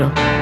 Vertige.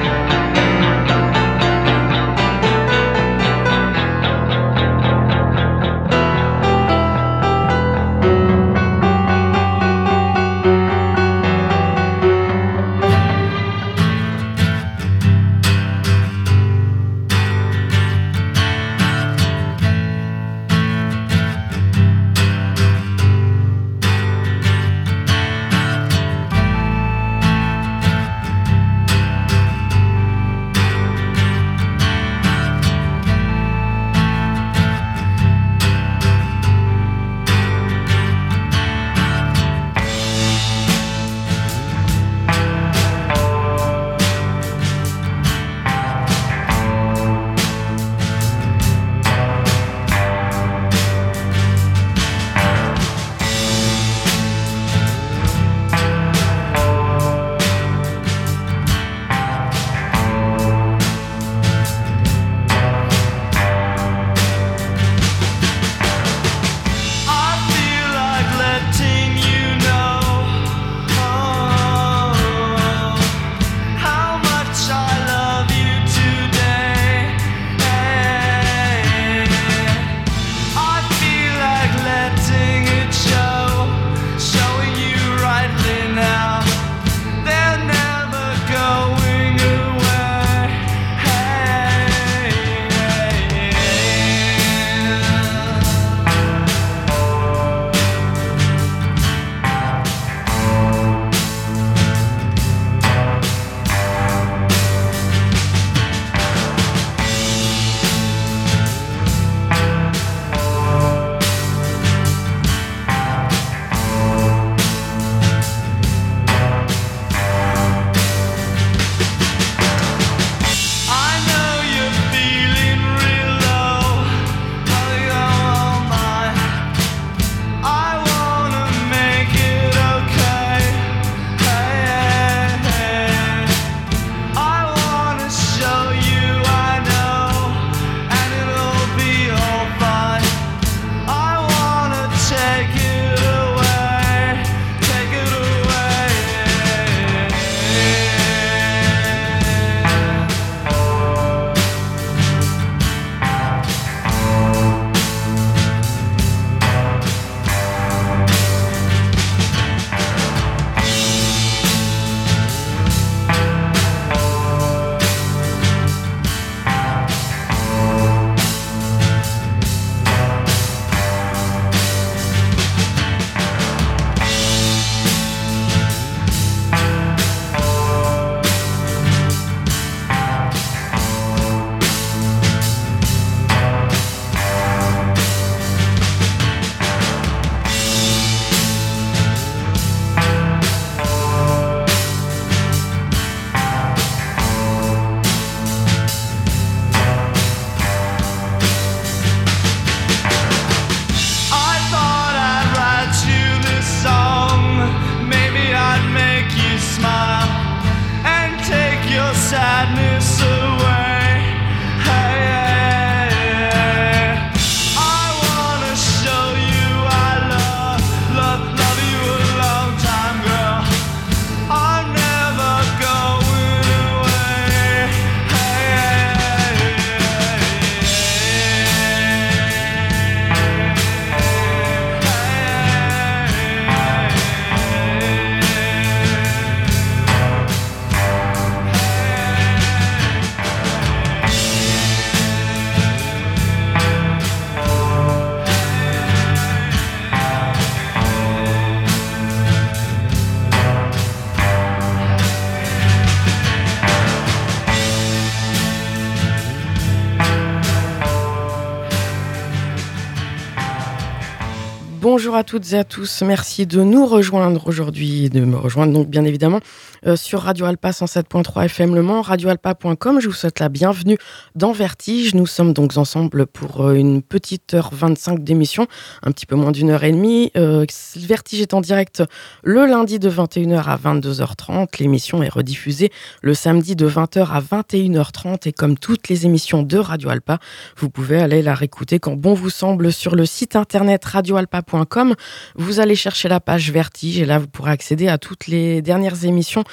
Bonjour à toutes et à tous. Merci de nous rejoindre aujourd'hui de me rejoindre donc bien évidemment euh, sur Radio Alpa 107.3 FM Le Mans, radioalpa.com. Je vous souhaite la bienvenue dans Vertige. Nous sommes donc ensemble pour euh, une petite heure 25 d'émission, un petit peu moins d'une heure et demie. Euh, Vertige est en direct le lundi de 21h à 22h30. L'émission est rediffusée le samedi de 20h à 21h30 et comme toutes les émissions de Radio Alpa, vous pouvez aller la réécouter quand bon vous semble sur le site internet radioalpa.com. Vous allez chercher la page Vertige et là vous pourrez accéder à toutes les dernières émissions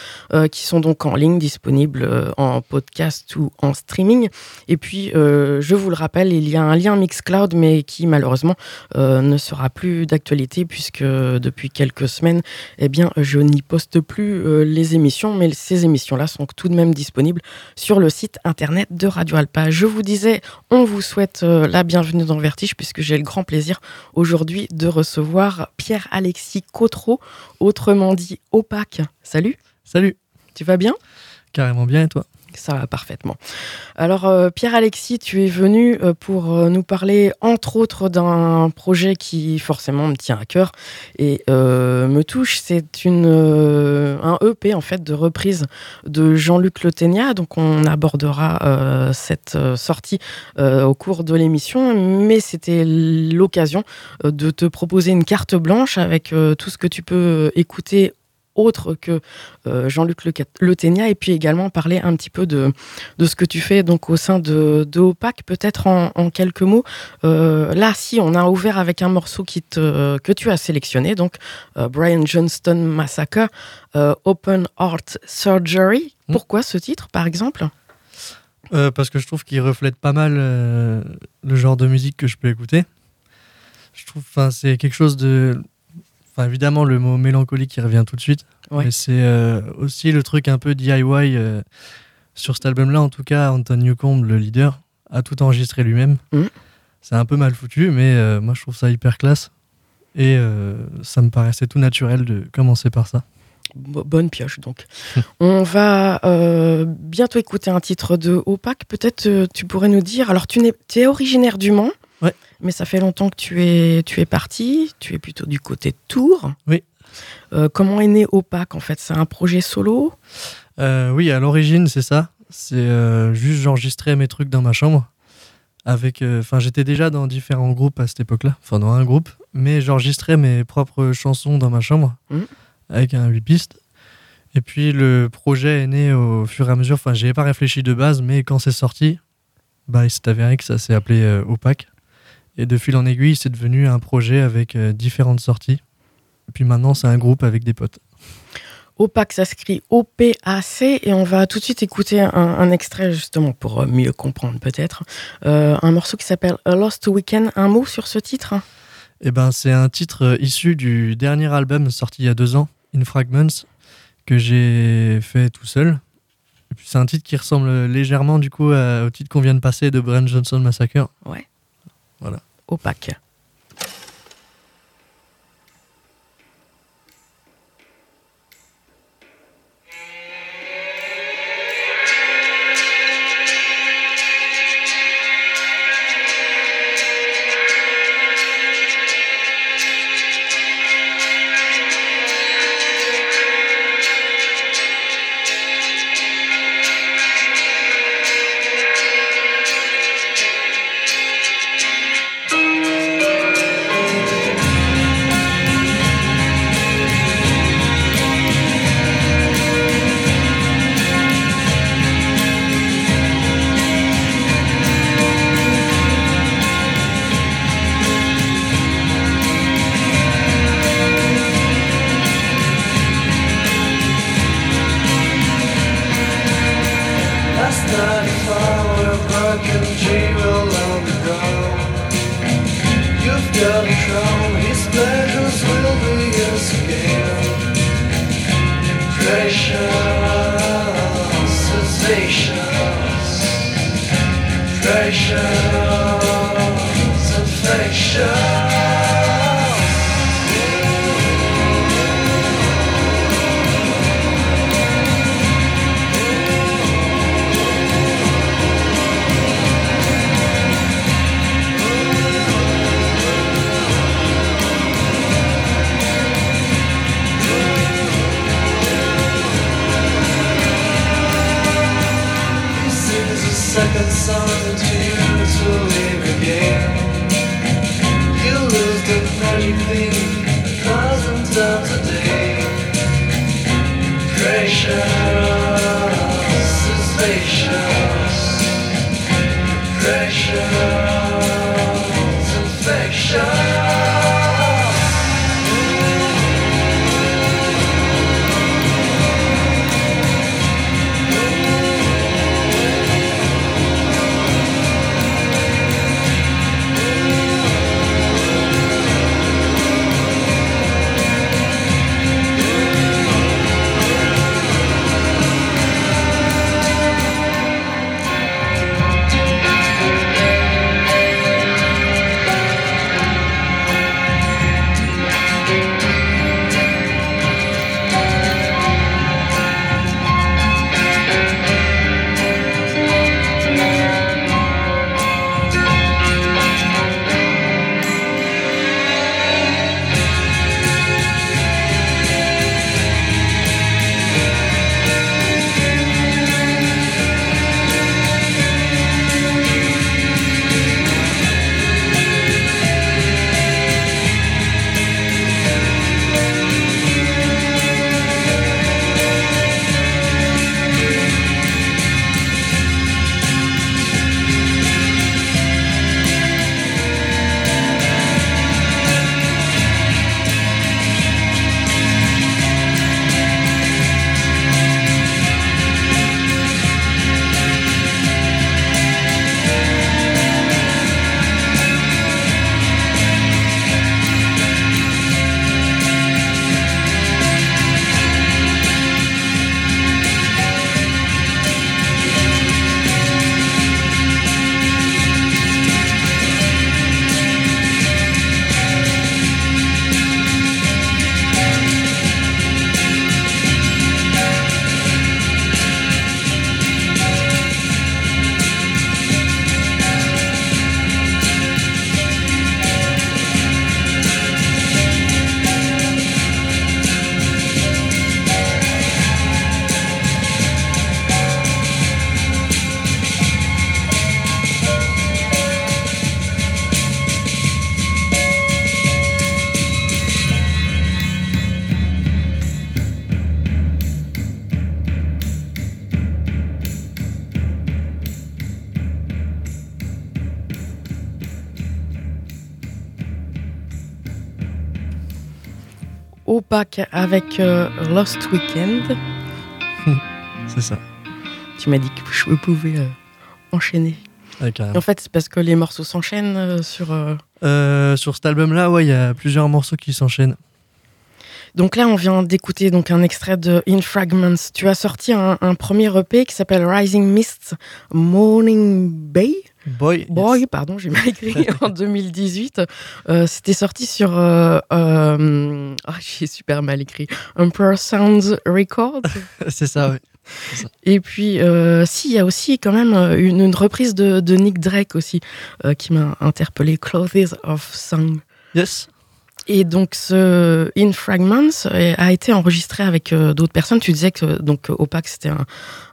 qui sont donc en ligne, disponibles en podcast ou en streaming. Et puis, je vous le rappelle, il y a un lien Mixcloud, mais qui malheureusement ne sera plus d'actualité puisque depuis quelques semaines, eh bien, je n'y poste plus les émissions, mais ces émissions-là sont tout de même disponibles sur le site internet de Radio Alpa. Je vous disais, on vous souhaite la bienvenue dans Vertige puisque j'ai le grand plaisir aujourd'hui de recevoir Pierre-Alexis Cotreau, autrement dit Opaque. Salut. Salut. Tu vas bien? Carrément bien et toi? Ça va parfaitement. Alors, euh, Pierre-Alexis, tu es venu euh, pour euh, nous parler, entre autres, d'un projet qui forcément me tient à cœur et me touche. C'est une un EP, en fait, de reprise de Jean-Luc Le Donc, on abordera cette sortie au cours de l'émission, mais c'était l'occasion de te proposer une carte blanche avec tout ce que tu peux écouter autre que euh, Jean-Luc Le, et puis également parler un petit peu de, de ce que tu fais donc au sein de, de OPAC, peut-être en, quelques mots. Euh, là, si, on a ouvert avec un morceau qui te, que tu as sélectionné, donc euh, Brian Johnston Massacre, Open Heart Surgery. Hmm. Pourquoi ce titre, par exemple? Parce que je trouve qu'il reflète pas mal le genre de musique que je peux écouter. Je trouve, enfin, c'est quelque chose de évidemment, le mot mélancolique qui revient tout de suite. Mais c'est euh, aussi le truc un peu DIY. Euh, sur cet album-là, en tout cas, Anton Newcomb, le leader, a tout enregistré lui-même. Mm. C'est un peu mal foutu, mais euh, moi je trouve ça hyper classe. Et ça me paraissait tout naturel de commencer par ça. Bonne pioche donc. On va bientôt écouter un titre de Opac. Peut-être tu pourrais nous dire. Alors tu, es, es originaire du Mans. Ouais. Mais ça fait longtemps que tu es, tu es parti, tu es plutôt du côté de Tours. Oui. Euh, comment est né Opac en fait? C'est un projet solo? Euh, Oui, à l'origine, c'est ça. C'est euh, juste j'enregistrais mes trucs dans ma chambre. Avec, enfin, j'étais déjà dans différents groupes à cette époque-là, enfin dans un groupe, mais j'enregistrais mes propres chansons dans ma chambre mmh. avec un 8 pistes. Et puis le projet est né au fur et à mesure. Enfin, j'y pas réfléchi de base, mais quand c'est sorti, bah, il s'est avéré que ça s'est appelé Opac. Et de fil en aiguille, c'est devenu un projet avec euh, différentes sorties. Et puis maintenant, c'est un groupe avec des potes. OPAC, ça s'écrit O-P-A-C, et on va tout de suite écouter un, extrait justement pour euh, mieux comprendre peut-être. Euh, un morceau qui s'appelle A Lost Weekend. Un mot sur ce titre? Eh ben, c'est un titre issu du dernier album sorti il y a deux ans, In Fragments, que j'ai fait tout seul. c'est un titre qui ressemble légèrement du coup au titre qu'on vient de passer de Brent Johnson Massacre. Ouais. Voilà. Opaque. Avec euh, Lost Weekend. c'est ça. Tu m'as dit que je pouvais euh, enchaîner. en fait, c'est parce que les morceaux s'enchaînent euh, sur. sur cet album-là, ouais, il y a plusieurs morceaux qui s'enchaînent. Donc là, on vient d'écouter donc un extrait de In Fragments. Tu as sorti un, premier EP qui s'appelle Rising Mists Morning Bay. Boy. Boy, pardon, j'ai mal écrit en 2018. Euh, c'était sorti sur. Euh, euh, oh, j'ai super mal écrit. Emperor Sounds Records. C'est ça, oui. Et puis, si, il y a aussi quand même une, reprise de, de, Nick Drake aussi qui m'a interpellé, Clothes of Song. Yes. Et donc, ce In Fragments a été enregistré avec euh, d'autres personnes. Tu disais que donc Opac c'était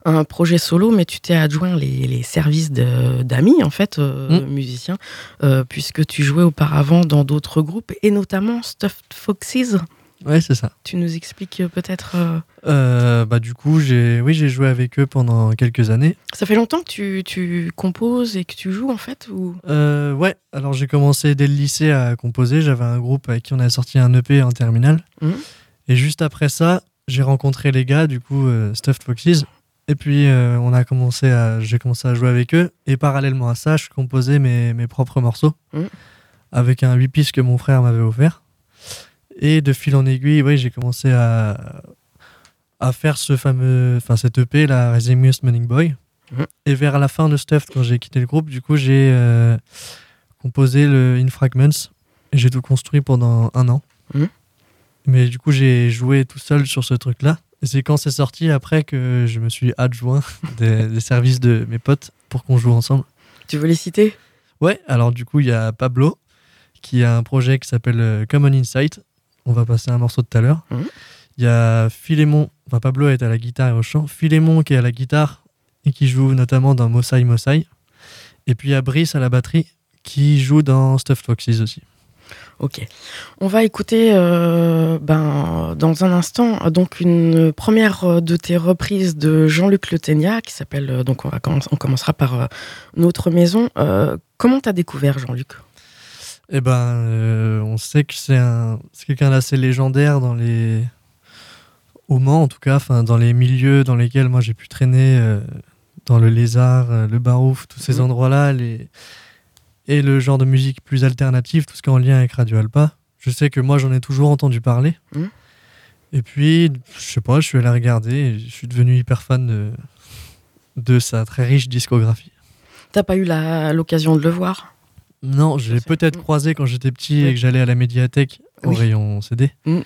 un, projet solo, mais tu t'es adjoint les, services d'amis en fait, euh, mm. musiciens, euh, puisque tu jouais auparavant dans d'autres groupes et notamment Stuffed Foxes. Ouais, c'est ça. Tu nous expliques euh, peut-être euh, euh, Bah du coup, j'ai oui, j'ai joué avec eux pendant quelques années. Ça fait longtemps que tu, tu composes et que tu joues en fait ou? Ouais, alors j'ai commencé dès le lycée à composer. J'avais un groupe avec qui on a sorti un EP en terminale. Mmh. Et juste après ça, j'ai rencontré les gars, du coup, Stuffed Foxes. Et puis on a commencé à, j'ai commencé à jouer avec eux. Et parallèlement à ça, je composais mes, mes propres morceaux mmh. avec un 8 pistes que mon frère m'avait offert. Et de fil en aiguille, ouais, j'ai commencé à, à faire ce fameux, enfin cette EP, la Resemius Money Boy. Mhm. Et vers la fin de Stuff, quand j'ai quitté le groupe, du coup, j'ai euh, composé le In Fragments. Et j'ai tout construit pendant un an. Mhm. Mais du coup, j'ai joué tout seul sur ce truc-là. Et c'est quand c'est sorti après que je me suis adjoint des, services de mes potes pour qu'on joue ensemble. Tu veux les citer? Ouais, alors du coup, il y a Pablo qui a un projet qui s'appelle euh, Common Insight on va passer un morceau tout à l'heure. Mhm. Il y a Philémon, enfin Pablo est à la guitare et au chant, Philémon qui est à la guitare et qui joue notamment dans Mosai Mosai. Et puis il y a Brice à la batterie qui joue dans Stuffed Foxes aussi. Ok. On va écouter euh, ben, dans un instant donc une première de tes reprises de Jean-Luc Le qui s'appelle euh, donc on, va, on commencera par euh, Notre Maison. comment t'as découvert Jean-Luc? Eh ben, euh, on sait que c'est un, quelqu'un d'assez légendaire dans les, au Mans en tout cas, enfin dans les milieux dans lesquels moi j'ai pu traîner, euh, dans le Lézard, euh, le Barouf, tous ces mhm. endroits-là, les et le genre de musique plus alternative, tout ce qui est en lien avec Radio Alpa. Je sais que moi j'en ai toujours entendu parler. Mhm. Et puis, je sais pas, je suis allé regarder et je suis devenu hyper fan de, de sa très riche discographie. T'as pas eu l'occasion de le voir? Non, je l'ai peut-être mm. croisé quand j'étais petit et que j'allais à la médiathèque au rayon CD. Mm.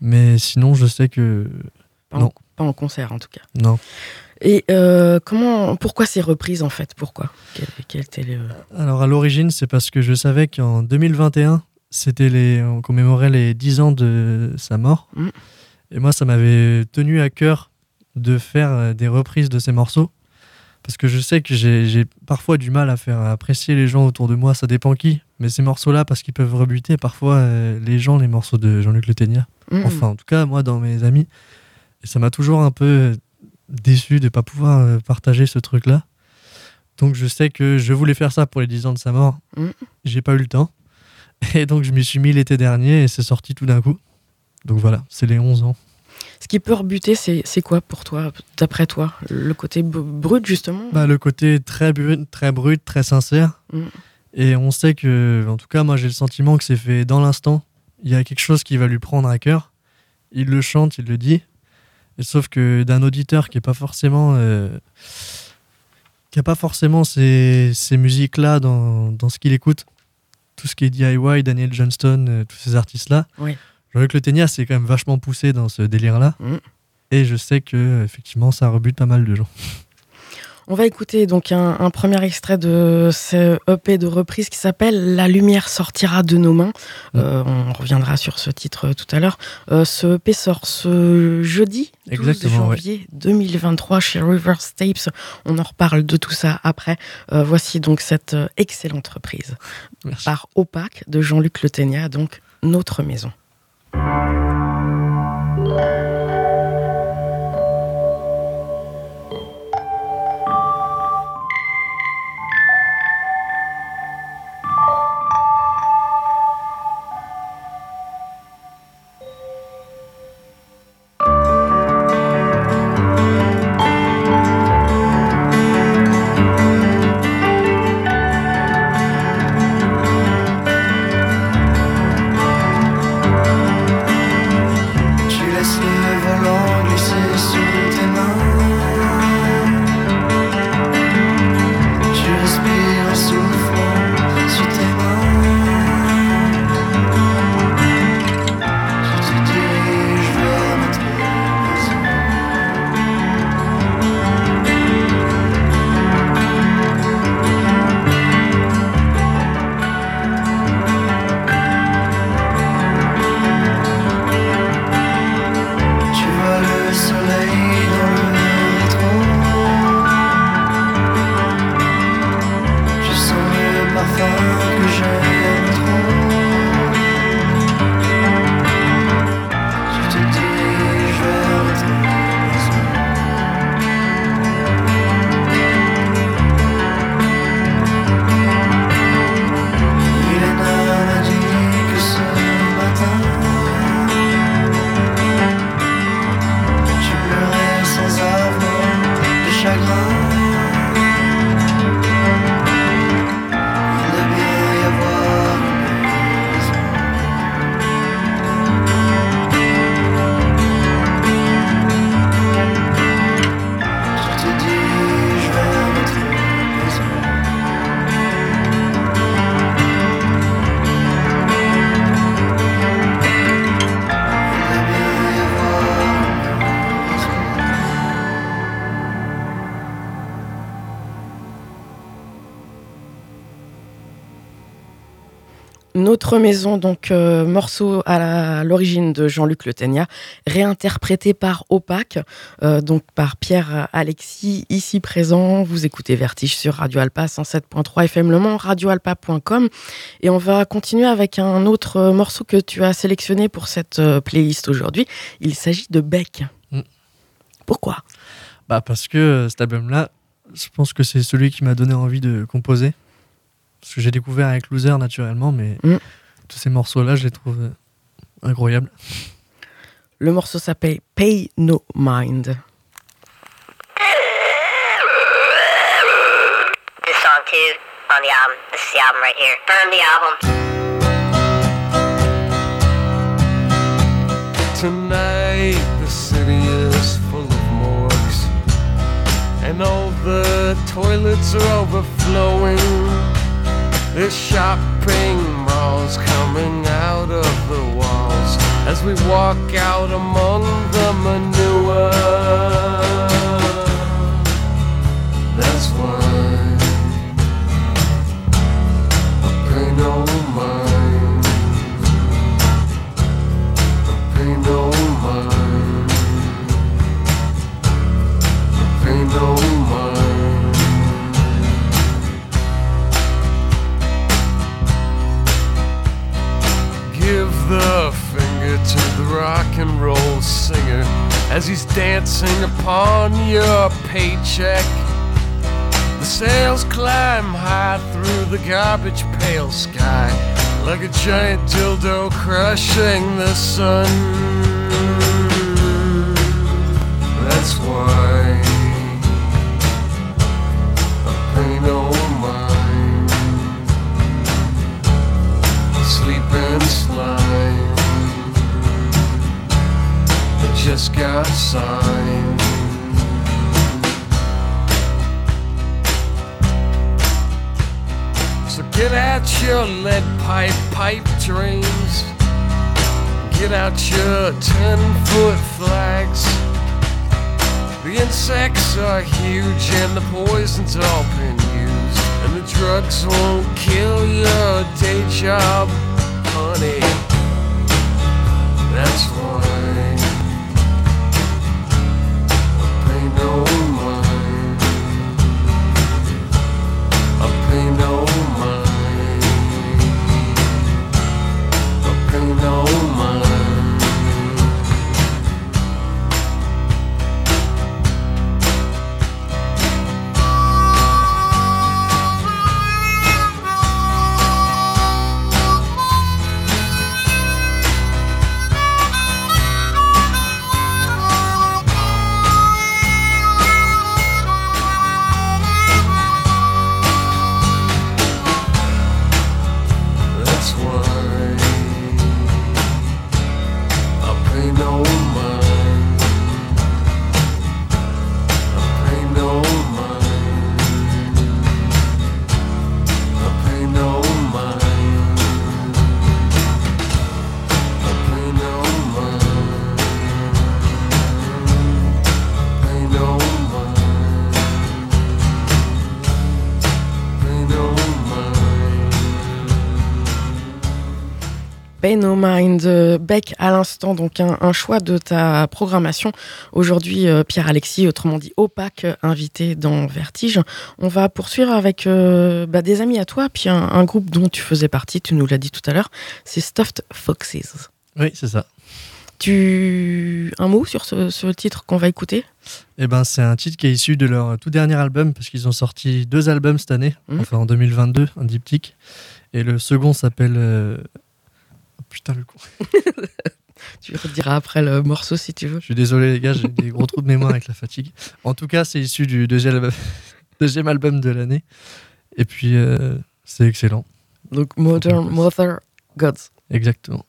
Mais sinon, je sais que. Pas non. En, pas en concert, en tout cas. Non. Et euh, comment, pourquoi ces reprises en fait? Pourquoi? Quel, Alors à l'origine, c'est parce que je savais qu'en 2021, c'était les, on commémorait les 10 ans de sa mort. Mm. Et moi, ça m'avait tenu à cœur de faire euh, des reprises de ces morceaux parce que je sais que j'ai parfois du mal à faire apprécier les gens autour de moi, ça dépend qui. Mais ces morceaux-là, parce qu'ils peuvent rebuter parfois euh, les gens, les morceaux de Jean-Luc Le mmh. Enfin, en tout cas, moi, dans mes amis. Et ça m'a toujours un peu déçu de ne pas pouvoir euh, partager ce truc-là. Donc je sais que je voulais faire ça pour les 10 ans de sa mort. Mmh. J'ai pas eu le temps. Et donc je m'y suis mis l'été dernier et c'est sorti tout d'un coup. Donc voilà, c'est les 11 ans. Ce qui peut rebuter, c'est quoi pour toi, d'après toi? Le côté brut, justement? Bah, Le côté très brut, très, brut, très sincère. Mm. Et on sait que, en tout cas, moi j'ai le sentiment que c'est fait dans l'instant. Il y a quelque chose qui va lui prendre à cœur. Il le chante, il le dit. Et sauf que d'un auditeur qui n'est pas forcément. Euh, qui n'a pas forcément ces, ces musiques-là dans, dans, ce qu'il écoute, tout ce qui est DIY, Daniel Johnston, euh, tous ces artistes-là. Oui Jean-Luc Le Ténia s'est quand même vachement poussé dans ce délire-là. Mm. Et je sais que effectivement, ça rebute pas mal de gens. On va écouter donc un, premier extrait de ce EP de reprise qui s'appelle La lumière sortira de nos mains. Mm. Euh, on reviendra sur ce titre tout à l'heure. Euh, ce EP sort ce jeudi 12 janvier 2023 chez River Tapes. On en reparle de tout ça après. Euh, voici donc cette excellente reprise par Opaque de Jean-Luc Le Ténia, donc Notre Maison. Música Notre maison, donc euh, morceau à l'origine de Jean-Luc Le Ténia, réinterprété par Opaque, euh, donc par Pierre Alexis, ici présent. Vous écoutez Vertige sur Radio Alpa 107.3 FM Le Mans, radioalpa.com. Et on va continuer avec un autre morceau que tu as sélectionné pour cette euh, playlist aujourd'hui. Il s'agit de Beck. Mm. Pourquoi? Bah parce que cet album-là, je pense que c'est celui qui m'a donné envie de composer. Parce que j'ai découvert avec Loser naturellement, mais mm. Tous ces morceaux-là, je les trouve euh, incroyables. Le morceau s'appelle Pay No Mind. This song too on the album. This is the album right here. Burn the album. Tonight the city is full of morgues and all the toilets are overflowing. There's shopping malls coming out of the walls as we walk out among the manure. That's why I pay no mind. I pay no mind. I pay no rock and roll singer as he's dancing upon your paycheck. The sails climb high through the garbage pail sky like a giant dildo crushing the sun. Just got signed. So get out your lead pipe pipe dreams. Get out your ten foot flags. The insects are huge and the poison's all been used. And the drugs won't kill your day job, honey. That's why Euh, Beck à l'instant, donc un, un choix de ta programmation. Aujourd'hui, euh, Pierre-Alexis, autrement dit opaque, euh, invité dans Vertige. On va poursuivre avec euh, bah, des amis à toi, puis un, un groupe dont tu faisais partie, tu nous l'as dit tout à l'heure, c'est Stuffed Foxes. Oui, c'est ça. Tu un mot sur ce, ce titre qu'on va écouter? Eh ben, c'est un titre qui est issu de leur tout dernier album, parce qu'ils ont sorti deux albums cette année, Mhm. enfin en 2022, un diptyque. Et le second s'appelle. euh, putain, le con. Tu rediras après le morceau si tu veux. Je suis désolé, les gars, j'ai des gros trous de mémoire avec la fatigue. En tout cas, c'est issu du deuxième album, deuxième album de l'année. Et puis, euh, c'est excellent. Donc Modern Mother Gods. Exactement.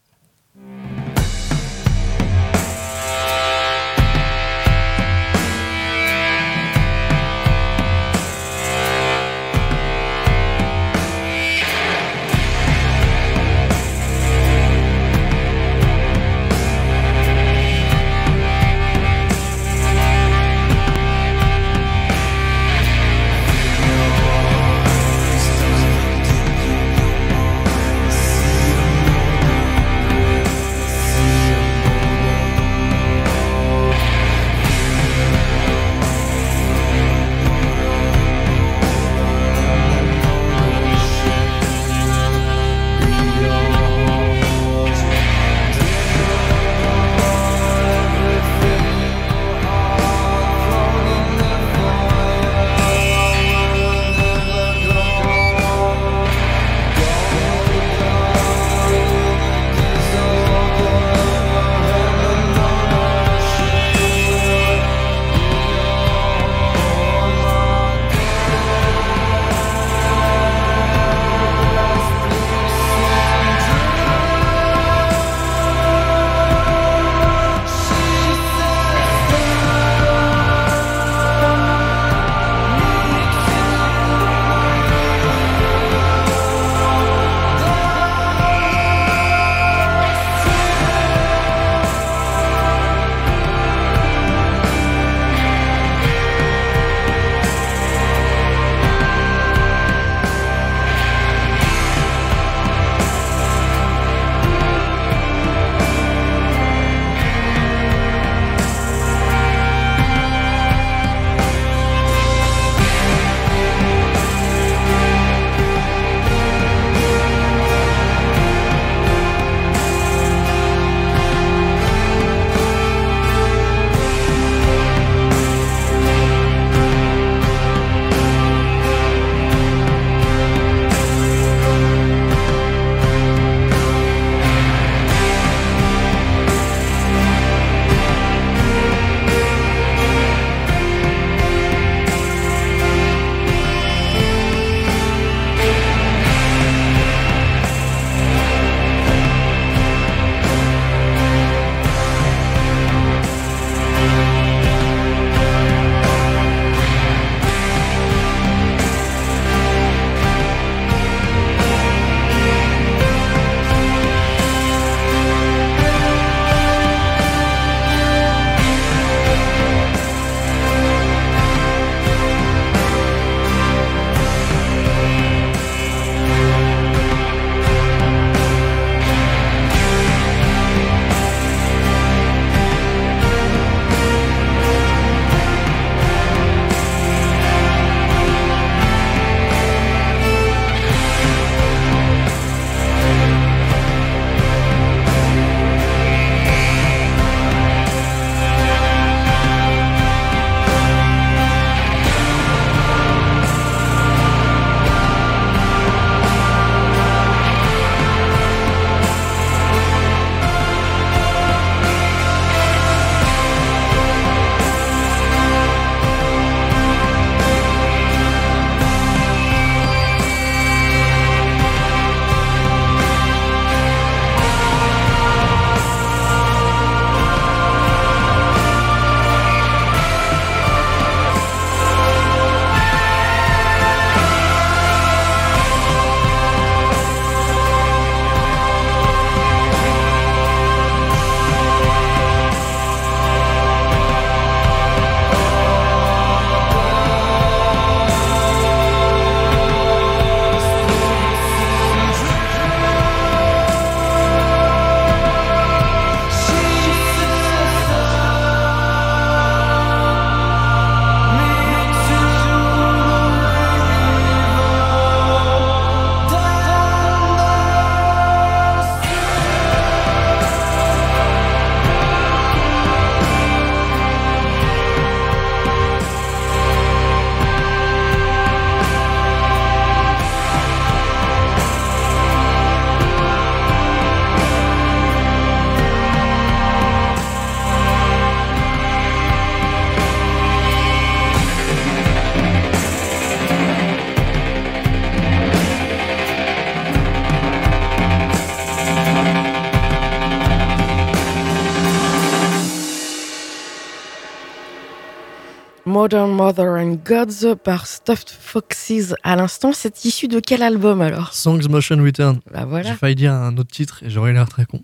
Modern Mother and Gods par Stuffed Foxes à l'instant. C'est issu de quel album alors? Songs Motion Return. Bah voilà. J'ai failli dire un autre titre et j'aurais l'air très con.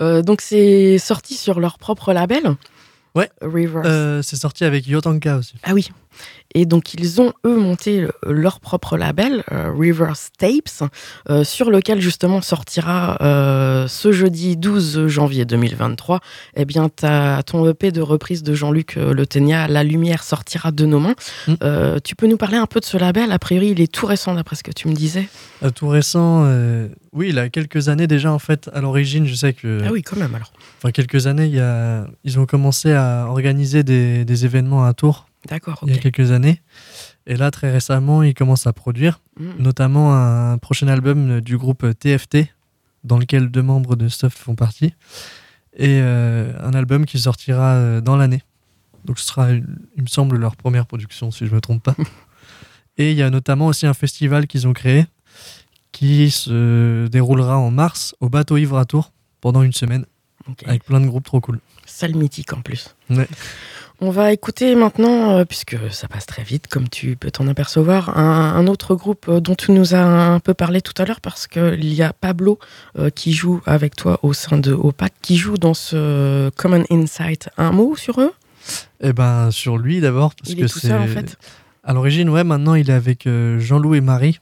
Euh, donc c'est sorti sur leur propre label. Ouais. Rivers. Euh, c'est sorti avec Yotanka aussi. Ah oui. Et donc ils ont eux monté le- leur propre label, euh, Rivers Tapes, euh, sur lequel justement sortira euh, ce jeudi 12 janvier 2023. Eh bien, ton EP de reprise de Jean-Luc euh, Le Ténia, La Lumière sortira de nos mains. Mm. Euh, tu peux nous parler un peu de ce label? A priori, il est tout récent d'après ce que tu me disais. Euh, tout récent, euh, oui, il a quelques années déjà en fait. À l'origine, je sais que, Ah oui, quand même alors. enfin quelques années, y a, ils ont commencé à organiser des, des événements à Tours D'accord, il y a quelques années. Et là, très récemment, ils commencent à produire, Mm. notamment un prochain album du groupe TFT, dans lequel deux membres de Stuff font partie, et euh, un album qui sortira euh, dans l'année. Donc ce sera, il me semble, leur première production, si je me trompe pas. et il y a notamment aussi un festival qu'ils ont créé, qui se déroulera en mars au Bateau Ivre à Tours, pendant une semaine, Avec plein de groupes trop cool. Salle mythique en plus. Ouais. On va écouter maintenant, euh, puisque ça passe très vite, comme tu peux t'en apercevoir, un, un autre groupe euh, dont tu nous as un peu parlé tout à l'heure, parce qu'il y a Pablo euh, qui joue avec toi au sein de OPAC, qui joue dans ce Common Insight. Un mot sur eux? Et ben sur lui d'abord, parce Il que est tout seul en c'est- fait? À l'origine, ouais, maintenant il est avec euh, Jean-Loup et Marie,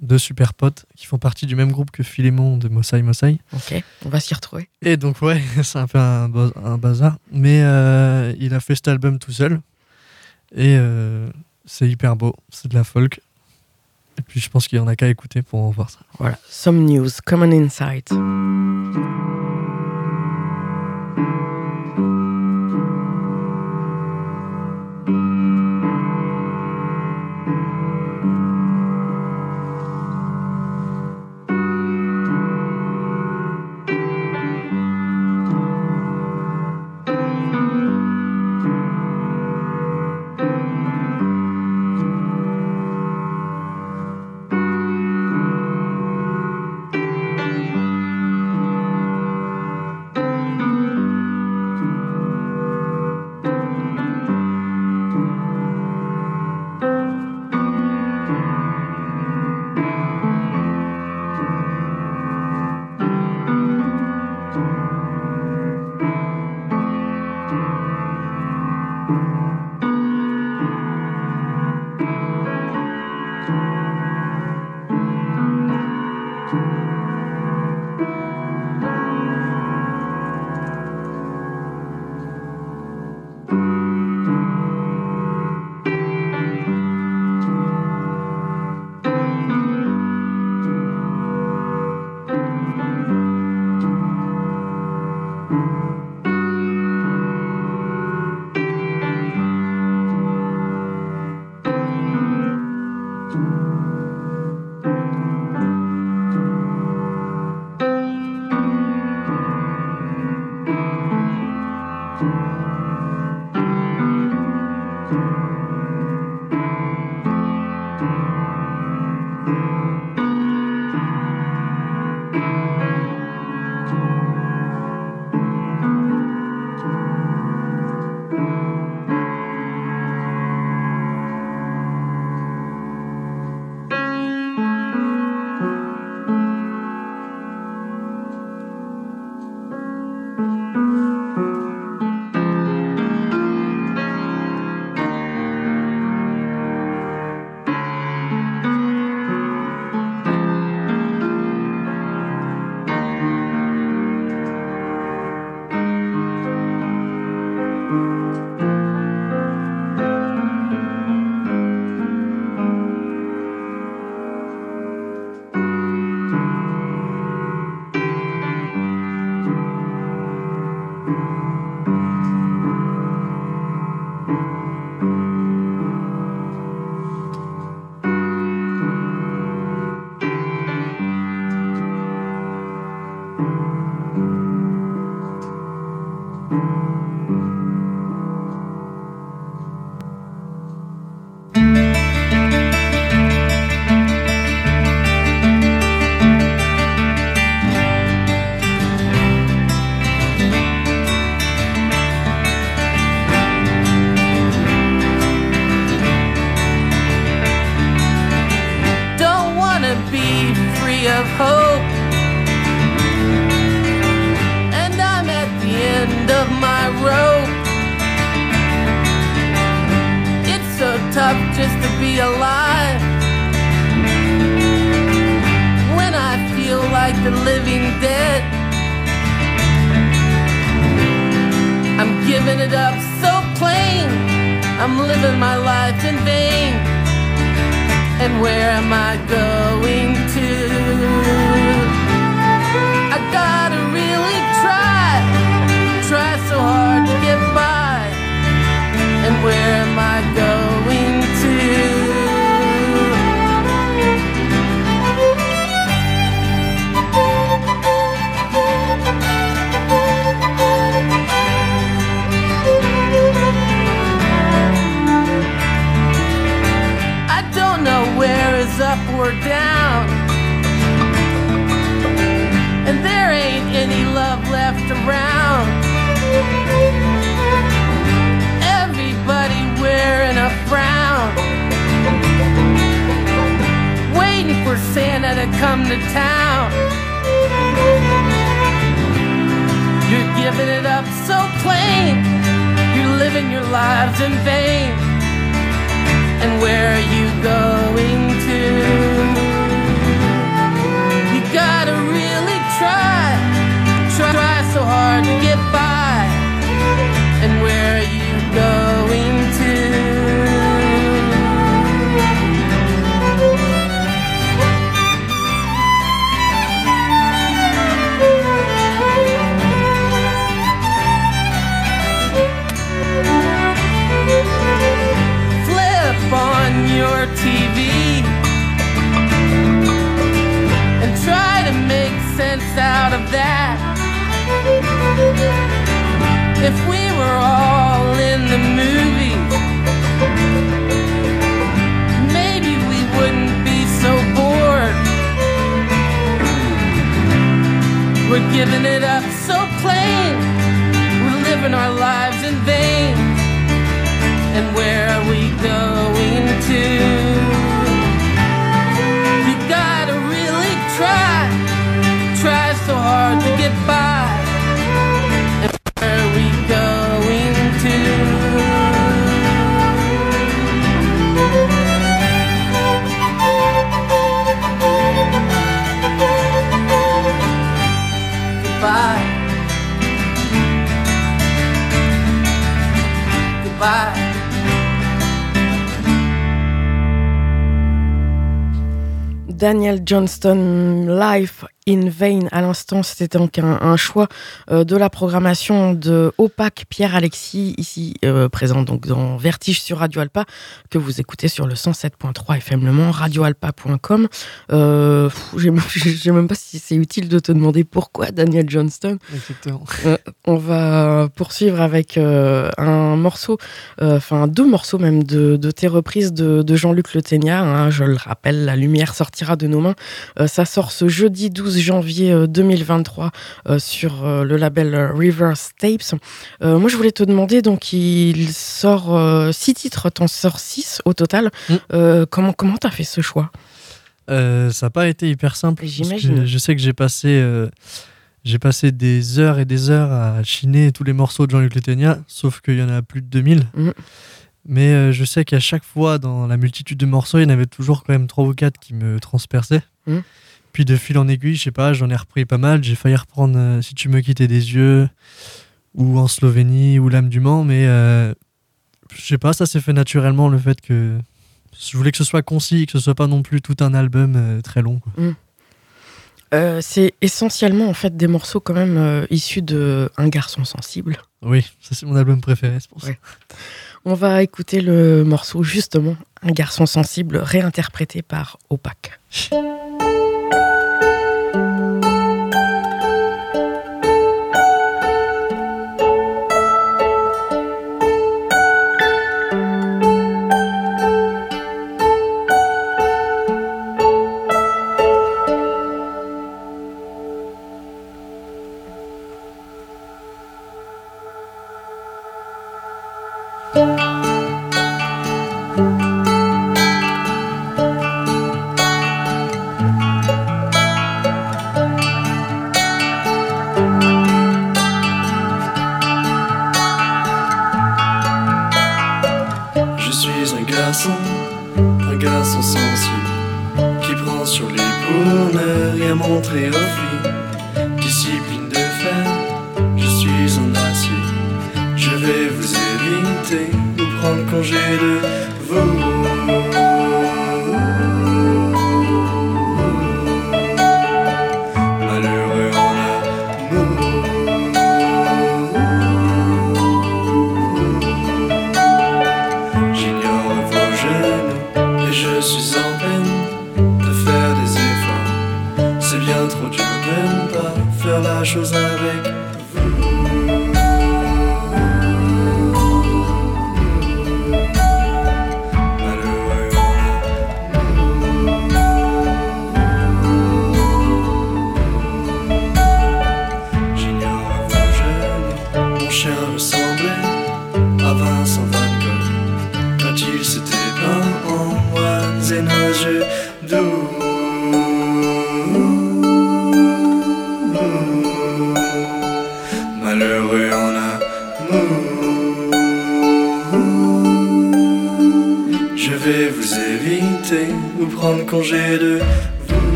deux super potes qui font partie du même groupe que Philémon de Mossai Mossai. Ok, on va s'y retrouver. Et donc, ouais, c'est un peu un, ba- un bazar. Mais euh, il a fait cet album tout seul. Et euh, c'est hyper beau, c'est de la folk. Et puis je pense qu'il y en a qu'à écouter pour en voir ça. Voilà, Some News, Common Insight. Johnston, Life in Vain. À l'instant, c'était donc un, un choix euh, de la programmation de Opac Pierre-Alexis, ici euh, présent donc dans Vertige sur Radio Alpa, que vous écoutez sur le 107.3 FM Le Mans, radioalpa.com. Euh, pff, j'ai même- je sais même pas si c'est utile de te demander pourquoi Daniel Johnston. Exactement. Euh, on va poursuivre avec un morceau, enfin deux morceaux même de, de tes reprises de, de Jean-Luc Le Ténia. hein, je le rappelle, La lumière sortira de nos mains. Ça sort ce jeudi 12 janvier euh, 2023 euh, sur euh, le label euh, Reverse Tapes. Euh, moi, je voulais te demander, donc il sort euh, six titres, t'en sors six au total. Mm. Euh, comment comment t'as fait ce choix? Euh, ça n'a pas été hyper simple. J'imagine. Je sais que j'ai passé, euh, j'ai passé des heures et des heures à chiner tous les morceaux de Jean-Luc Leténia, sauf qu'il y en a plus de 2000. Mhm. Mais euh, je sais qu'à chaque fois, dans la multitude de morceaux, il y en avait toujours quand même trois ou quatre qui me transperçaient. Mhm. Puis de fil en aiguille, je sais pas, j'en ai repris pas mal. J'ai failli reprendre euh, Si tu me quittais des yeux, ou En Slovénie, ou L'âme du Mans, mais euh, je sais pas, ça s'est fait naturellement le fait que je voulais que ce soit concis, que ce soit pas non plus tout un album euh, très long. Euh, C'est essentiellement en fait des morceaux quand même issus de Un garçon sensible. Oui, ça c'est mon album préféré, c'est pour ça. Ouais. On va écouter le morceau justement Un garçon sensible réinterprété par Opac.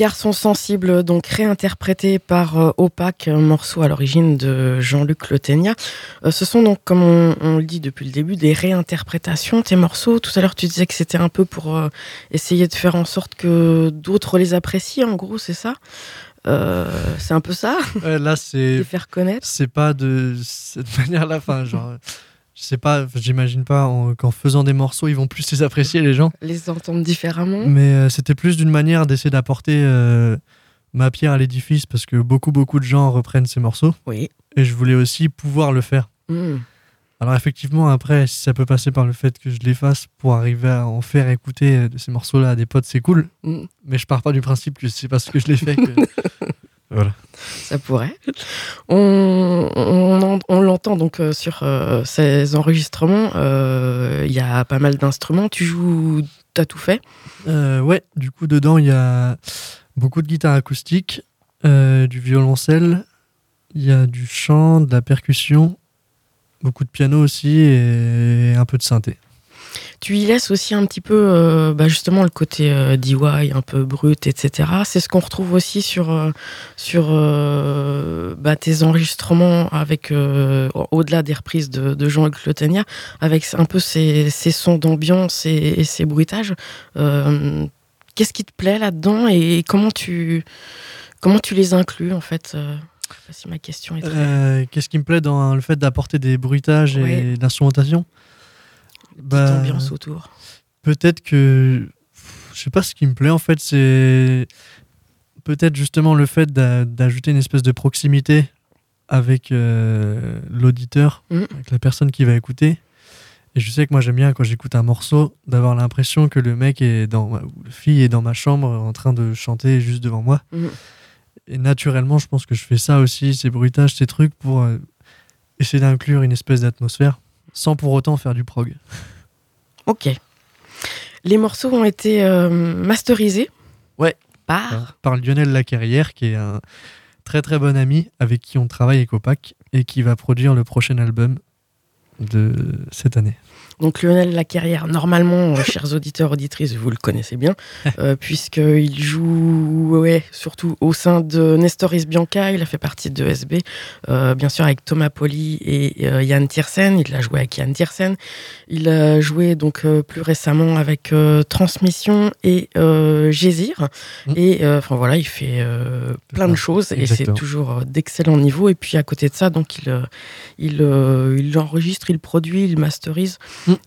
garçon sensible, donc réinterprété par euh, Opaque, un morceau à l'origine de Jean-Luc Le Ténia. Euh, ce sont donc, comme on, on le dit depuis le début, des réinterprétations. Tes morceaux, tout à l'heure tu disais que c'était un peu pour euh, essayer de faire en sorte que d'autres les apprécient, en gros, c'est ça? Euh, C'est un peu ça, Ouais, là, c'est faire connaître? c'est pas de cette manière-là. Enfin, genre, je sais pas, j'imagine pas en- qu'en faisant des morceaux, ils vont plus les apprécier, les gens. les entendre différemment. Mais euh, c'était plus d'une manière d'essayer d'apporter euh, ma pierre à l'édifice parce que beaucoup, beaucoup de gens reprennent ces morceaux Oui. et je voulais aussi pouvoir le faire. Hmm. Alors, effectivement, après, si ça peut passer par le fait que je les fasse pour arriver à en faire écouter euh, de ces morceaux-là à des potes, c'est cool. Mm. Mais je pars pas du principe que c'est parce que je l'ai fait que. voilà. Ça pourrait. On, on, en- on l'entend donc euh, sur euh, ces enregistrements. euh, Il y a pas mal d'instruments. Tu joues, t'as tout fait? Euh, ouais, du coup, dedans, il y a beaucoup de guitare acoustique, euh, du violoncelle, il y a du chant, de la percussion, beaucoup de piano aussi et un peu de synthé. Tu y laisses aussi un petit peu, euh, bah, justement, le côté euh, DIY, un peu brut, etc. C'est ce qu'on retrouve aussi sur, euh, sur euh, bah, tes enregistrements avec, au-delà des reprises de, de Jean-Luc avec un peu ces, ces sons d'ambiance et, et ces bruitages. Qu'est-ce qui te plaît là-dedans et comment tu, comment tu les inclus, en fait si ma question est très... Qu'est-ce qui me plaît dans le fait d'apporter des bruitages et Ouais. Petite bah, ambiance autour. Peut-être que. Je sais pas ce qui me plaît en fait, c'est peut-être justement le fait d'a- d'ajouter une espèce de proximité avec euh, l'auditeur, Mm. avec la personne qui va écouter. Et je sais que moi j'aime bien quand j'écoute un morceau d'avoir l'impression que le mec est dans ma- ou la fille est dans ma chambre en train de chanter juste devant moi. Mm. Et naturellement, je pense que je fais ça aussi, ces bruitages, ces trucs pour euh, essayer d'inclure une espèce d'atmosphère sans pour autant faire du prog. Ok. Les morceaux ont été euh, masterisés. Ouais. Par. Par Lionel Lacarrière, qui est un très très bon ami avec qui on travaille avec Opac et qui va produire le prochain album de cette année. Donc Lionel Lacarrière, normalement, euh, chers auditeurs, auditrices, vous le connaissez bien, euh, puisqu'il joue ouais, surtout au sein de Nestoris Bianca, il a fait partie de SB, euh, bien sûr avec Thomas Poli et Yann Tiersen, il a joué avec Yann Tiersen, il a joué donc plus récemment avec Transmission et Gésir, Mm. et enfin voilà, il fait plein de choses, et c'est toujours euh, d'excellent niveau, et puis à côté de ça, donc il, il, il enregistre, il produit, il masterise.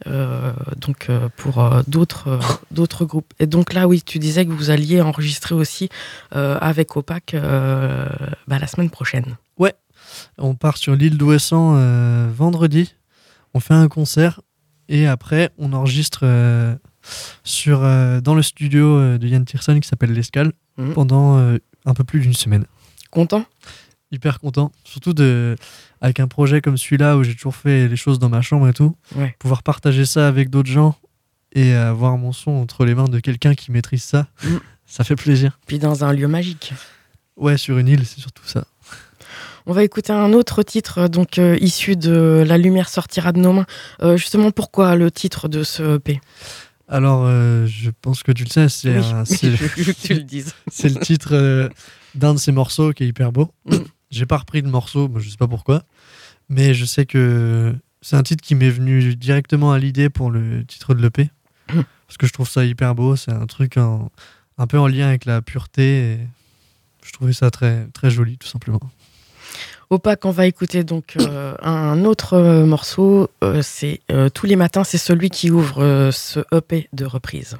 Euh, donc euh, pour euh, d'autres d'autres groupes. Et donc là, oui, tu disais que vous alliez enregistrer aussi avec Opac bah, la semaine prochaine. On part sur l'île d'Ouessant vendredi. On fait un concert et après on enregistre sur, dans le studio de Yann Tiersen qui s'appelle L'Escale Mhm. pendant un peu plus d'une semaine. Content? Hyper content, surtout de, avec un projet comme celui-là où j'ai toujours fait les choses dans ma chambre et tout. Ouais. Pouvoir partager ça avec d'autres gens et avoir mon son entre les mains de quelqu'un qui maîtrise ça, Mhm. ça fait plaisir. Puis dans un lieu magique. Ouais, sur une île, c'est surtout ça. On va écouter un autre titre, donc euh, issu de La lumière sortira de nos mains. Euh, justement, pourquoi le titre de ce EP Alors, euh, je pense que tu le sais, c'est Oui, le titre d'un de ces morceaux qui est hyper beau. J'ai pas repris le morceau, je sais pas pourquoi, mais je sais que c'est un titre qui m'est venu directement à l'idée pour le titre de l'EP. Parce que je trouve ça hyper beau, c'est un truc en- un peu en lien avec la pureté. Et je trouvais ça très, très joli, tout simplement. Opac, on va écouter donc euh, un autre euh, morceau. euh, c'est euh, Tous les matins, c'est celui qui ouvre ce EP de reprise.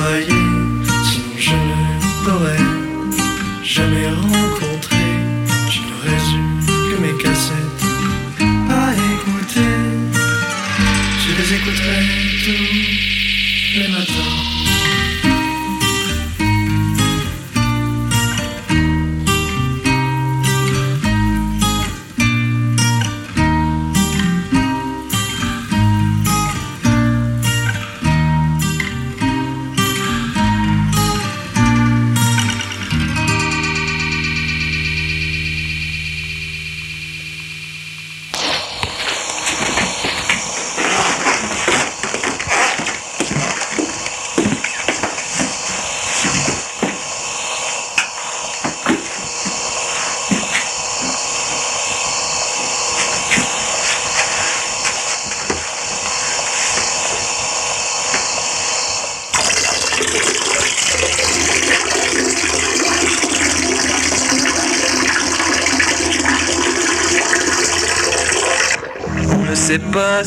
Je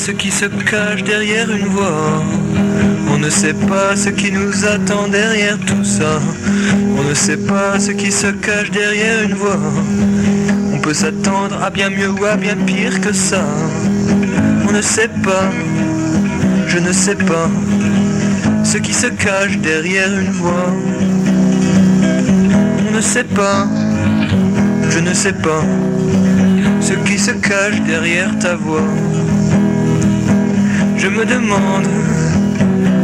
ce qui se cache derrière une voix. On ne sait pas ce qui nous attend derrière tout ça. On ne sait pas ce qui se cache derrière une voix. On peut s'attendre à bien mieux ou à bien pire que ça. On ne sait pas, je ne sais pas, ce qui se cache derrière une voix. On ne sait pas, je ne sais pas, ce qui se cache derrière ta voix. Je me demande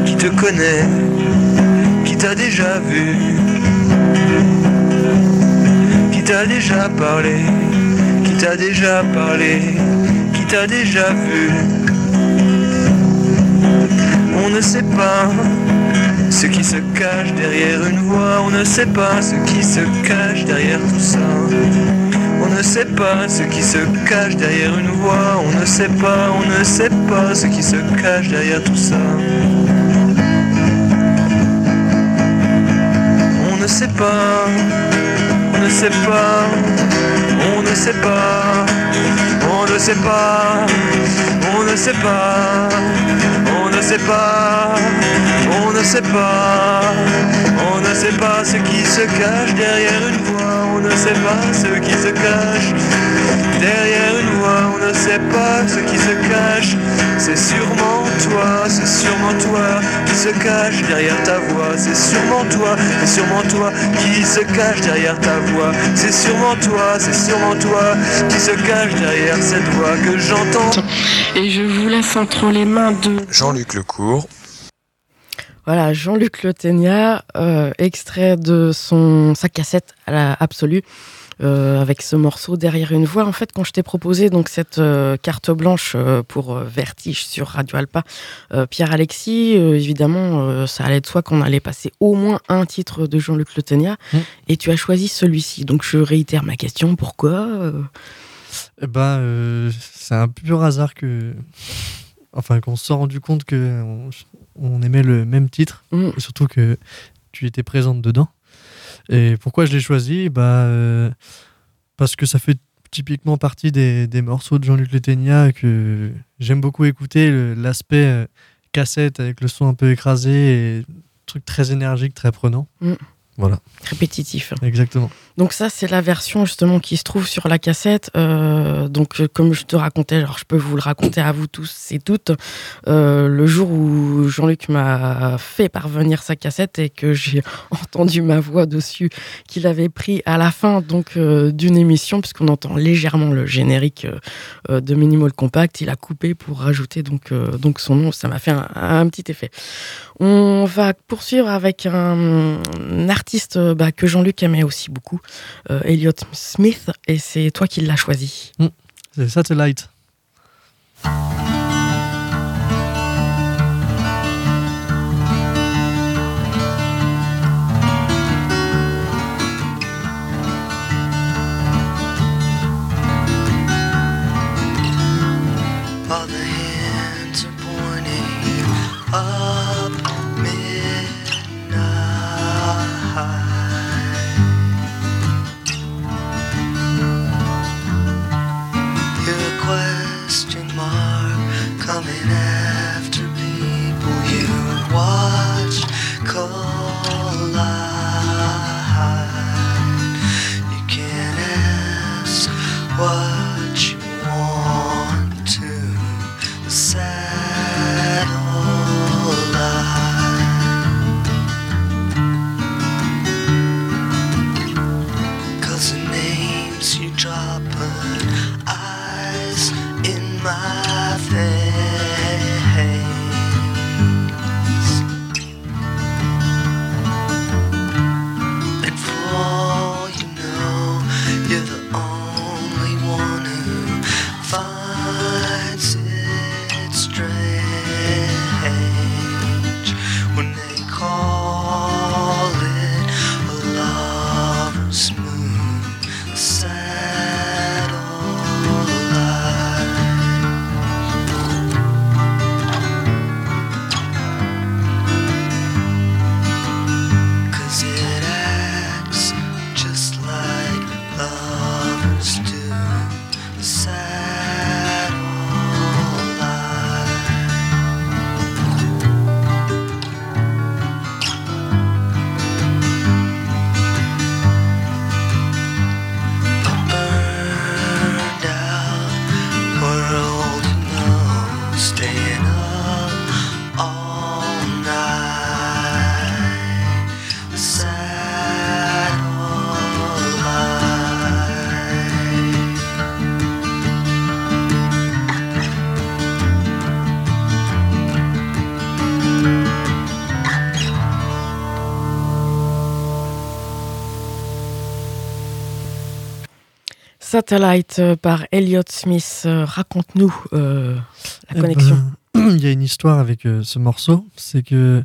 qui te connaît, qui t'a déjà vu, qui t'a déjà parlé, qui t'a déjà parlé, qui t'a déjà vu. On ne sait pas ce qui se cache derrière une voix, on ne sait pas ce qui se cache derrière tout ça. On ne sait pas ce qui se cache derrière une voix, on ne sait pas, on ne sait pas ce qui se cache derrière tout ça. On ne sait pas, on ne sait pas, on ne sait pas, on ne sait pas, on ne sait pas, on ne sait pas, on ne sait pas, on ne sait pas ce qui se cache derrière une voix, on ne sait pas ce qui se cache. Derrière une voix, on ne sait pas ce qui se cache, c'est sûrement toi, c'est sûrement toi qui se cache derrière ta voix, c'est sûrement toi, c'est sûrement toi qui se cache derrière ta voix, c'est sûrement toi, c'est sûrement toi qui se cache derrière cette voix que j'entends. Et je vous laisse entre les mains de Jean-Luc Lecourt, Voilà, Jean-Luc Le Ténia, euh, extrait de son, sa cassette à la absolue, euh, avec ce morceau derrière une voix. En fait, quand je t'ai proposé donc cette euh, carte blanche euh, pour Vertige sur Radio Alpa, Pierre-Alexis, euh, évidemment, ça allait de soi qu'on allait passer au moins un titre de Jean-Luc Le Ténia, Mm. et tu as choisi celui-ci. Donc je réitère ma question, pourquoi Eh ben, c'est un pur hasard que. Enfin, qu'on se soit rendu compte que on, on aimait le même titre, Mm. et surtout que tu étais présente dedans. Et pourquoi je l'ai choisi? Bah, euh, Parce que ça fait typiquement partie des, des morceaux de Jean-Luc Leténia que j'aime beaucoup écouter, l'aspect euh, cassette avec le son un peu écrasé et truc très énergique, très prenant. Mm. Voilà, Répétitif. exactement. Donc ça, c'est la version justement qui se trouve sur la cassette. Euh, donc euh, comme je te racontais, alors je peux vous le raconter à vous tous et toutes, euh, le jour où Jean-Luc m'a fait parvenir sa cassette et que j'ai entendu ma voix dessus, qu'il avait pris à la fin donc euh, d'une émission, puisqu'on entend légèrement le générique de Minimal Compact, il a coupé pour rajouter donc, donc son nom. Ça m'a fait un, un petit effet. On va poursuivre avec un, un artiste euh, bah, que Jean-Luc aimait aussi beaucoup, euh, Elliot Smith, et c'est toi qui l'as choisi. C'est Satellite. Satellite euh, par Elliott Smith. Euh, Raconte-nous euh, la Eh connexion. ben, Il y a une histoire avec euh, ce morceau. C'est que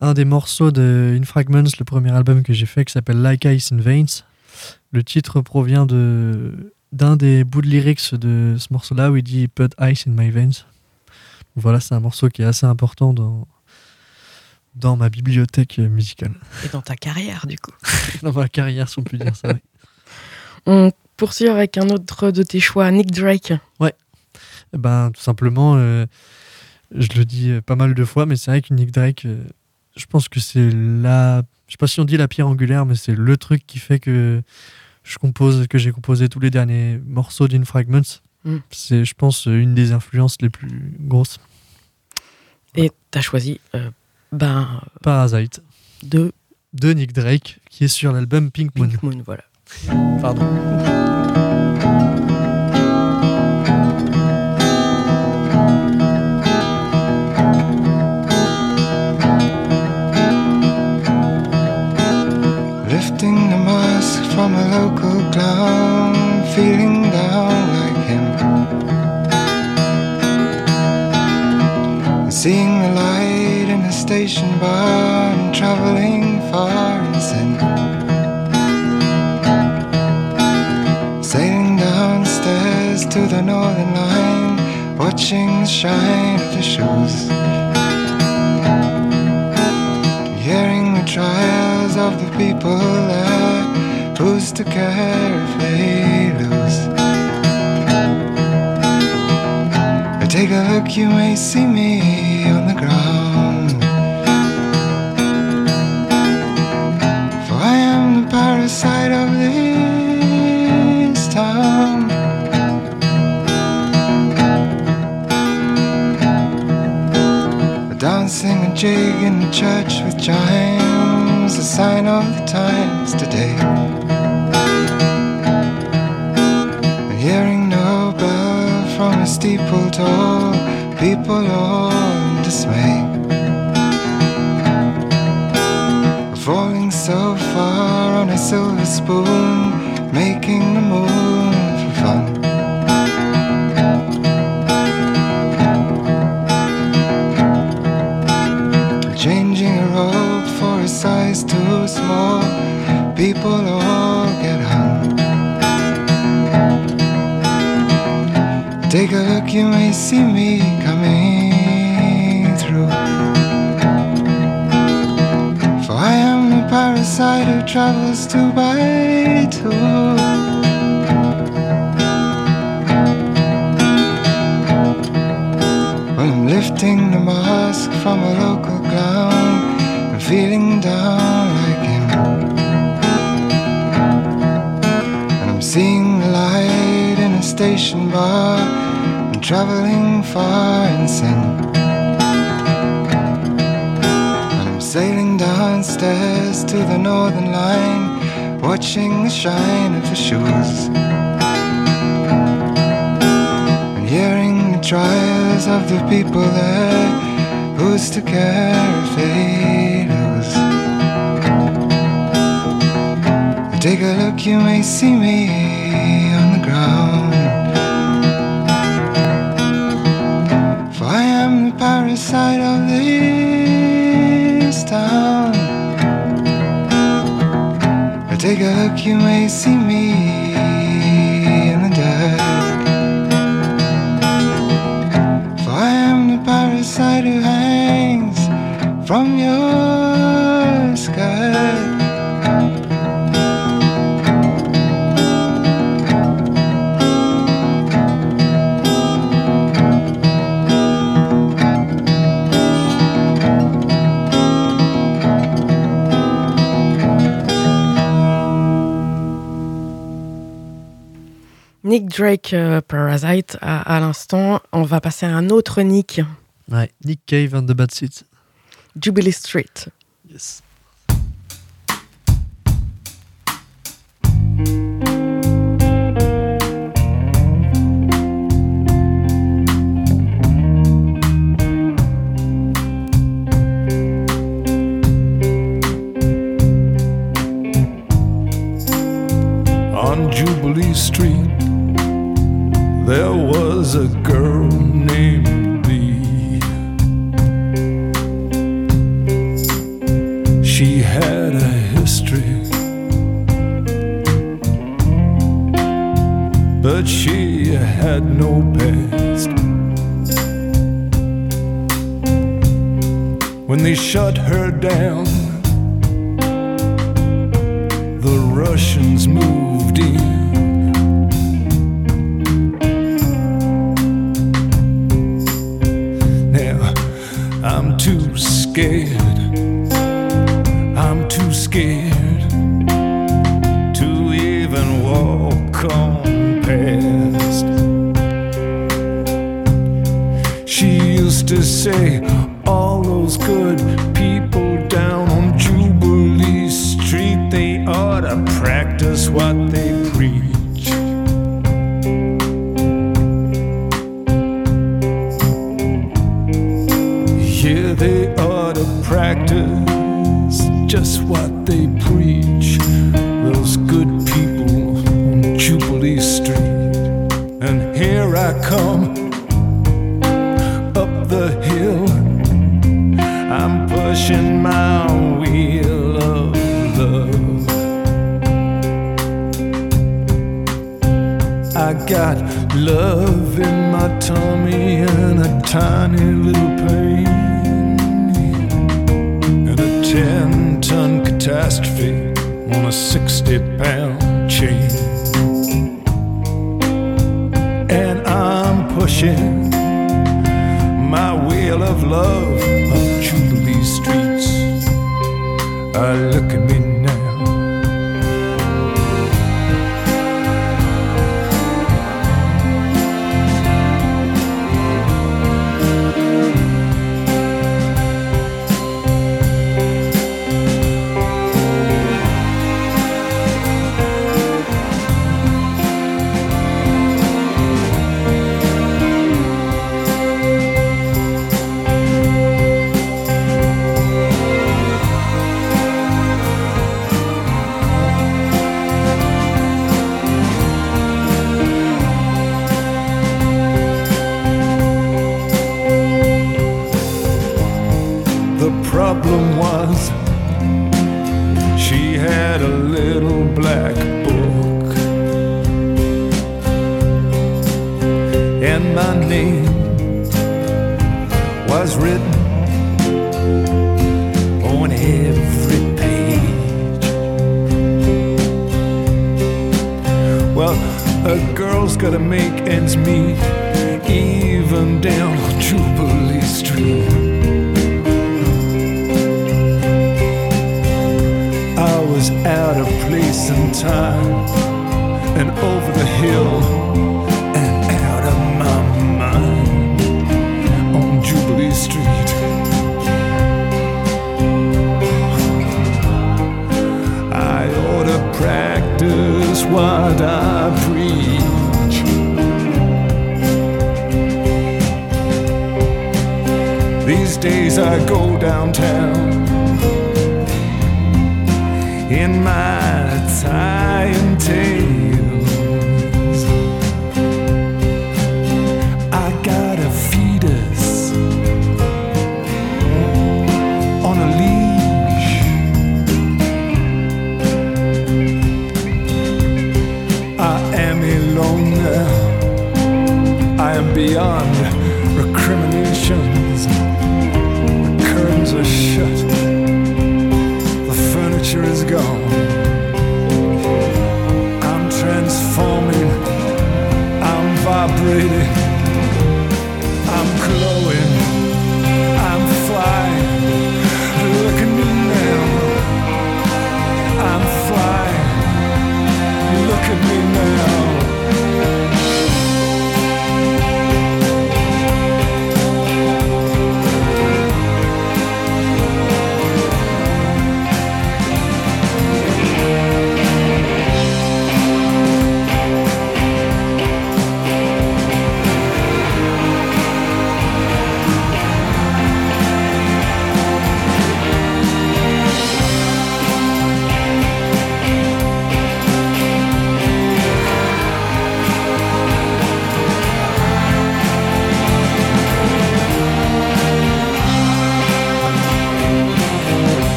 un des morceaux de In Fragments, le premier album que j'ai fait, qui s'appelle Like Ice in Veins, le titre provient de d'un des bouts de lyrics de ce morceau-là où il dit Put ice in my veins. Voilà, c'est un morceau qui est assez important dans, dans ma bibliothèque musicale. Et dans ta carrière, du coup. dans ma carrière, si on peut dire ça. oui. On poursuit avec un autre de tes choix, Nick Drake. Eh Ben, tout simplement, euh, je le dis euh, pas mal de fois, mais c'est vrai que Nick Drake, euh, je pense que c'est la. Je sais pas si on dit la pierre angulaire, mais c'est le truc qui fait que je compose, que j'ai composé tous les derniers morceaux d'In Fragments. Mm. C'est, je pense, une des influences les plus grosses. Et t'as choisi euh, ben, Parasite de de Nick Drake, qui est sur l'album Pink Moon. Pink Moon, voilà. Pardon. Lifting the mask from a local clown, feeling down like him. Seeing the light in a station bar and traveling far and sin. To the northern line, watching the shine of the shoes. Hearing the trials of the people there, who's to care if they lose? Take a look, you may see me on the ground. For I am the parasite of this jig in the church with chimes, a sign of the times today. Hearing no bell from a steeple tall, people all in dismay. Falling so far on a silver spoon, making the moon You may see me coming through. For I am the parasite who travels two by two. When I'm lifting the mask from a local clown I'm feeling down like him. And I'm seeing the light in a station bar traveling far and sin. And I'm sailing downstairs to the northern line, watching the shine of the shoes. And hearing the trials of the people there, who's to care if they lose? Take a look, you may see me on the ground. The of this town. Take a look, you may see Drake, euh, Parasite, à, à l'instant. On va passer à un autre Nick, Ouais, Nick Cave and the Bad Seeds. Jubilee Street. Yes. on Jubilee Jubilee Street, there was a girl named Lee. She had a history, but she had no past. When they shut her down, the Russians moved in. Too scared. I'm too scared to even walk on past. She used to say, All those good people down on Jubilee Street, they ought to practice what they practice just what they preach. Those good people on Jubilee Street. And here I come up the hill. I'm pushing my wheel of love. I got love in my tummy and a tiny little pain. Catastrophe on a 60 pound chain. And I'm pushing my wheel of love up Jubilee streets. Uh, look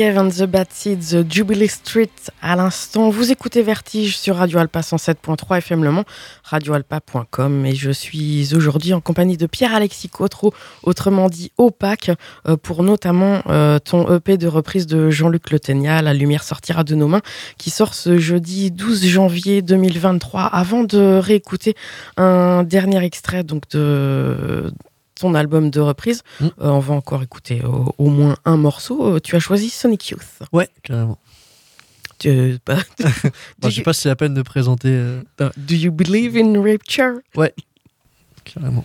Cave and the Bad Seeds, Jubilee Street à l'instant. Vous écoutez Vertige sur Radio Alpa 107.3 FM Le Mans, radioalpa.com. Et je suis aujourd'hui en compagnie de Pierre-Alexis Cotreau, autrement dit Opaque, euh, pour notamment euh, ton EP de reprise de Jean-Luc Le Ténia, La lumière sortira de nos mains, qui sort ce jeudi 12 janvier 2023. Avant de réécouter un dernier extrait donc de ton album de reprise, Mm. euh, on va encore écouter au, au moins un morceau. Euh, tu as choisi Sonic Youth. Ouais, carrément. Bah, Bon, je sais pas si c'est la peine de présenter. euh, do you believe in rapture carrément.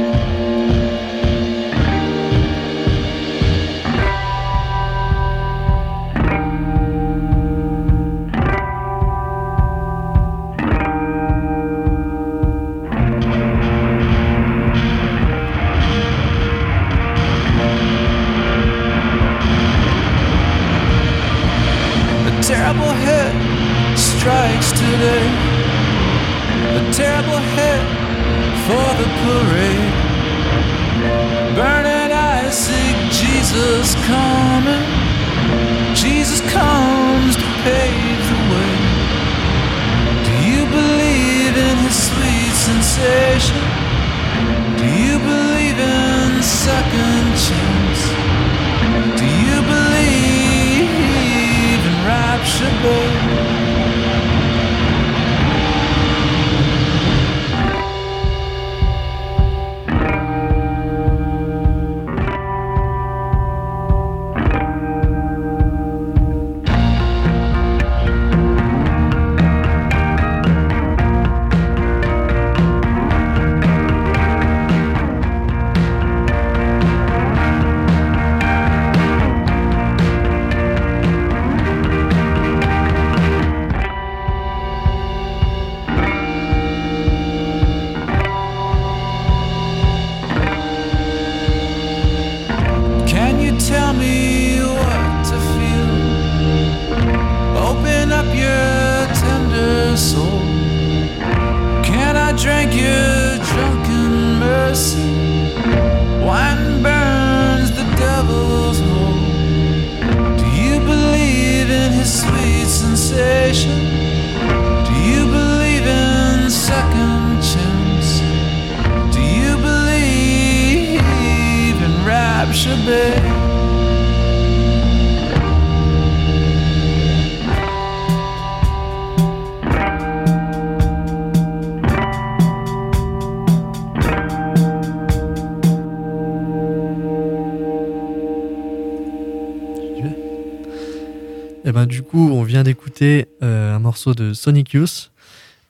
morceau de Sonic Youth.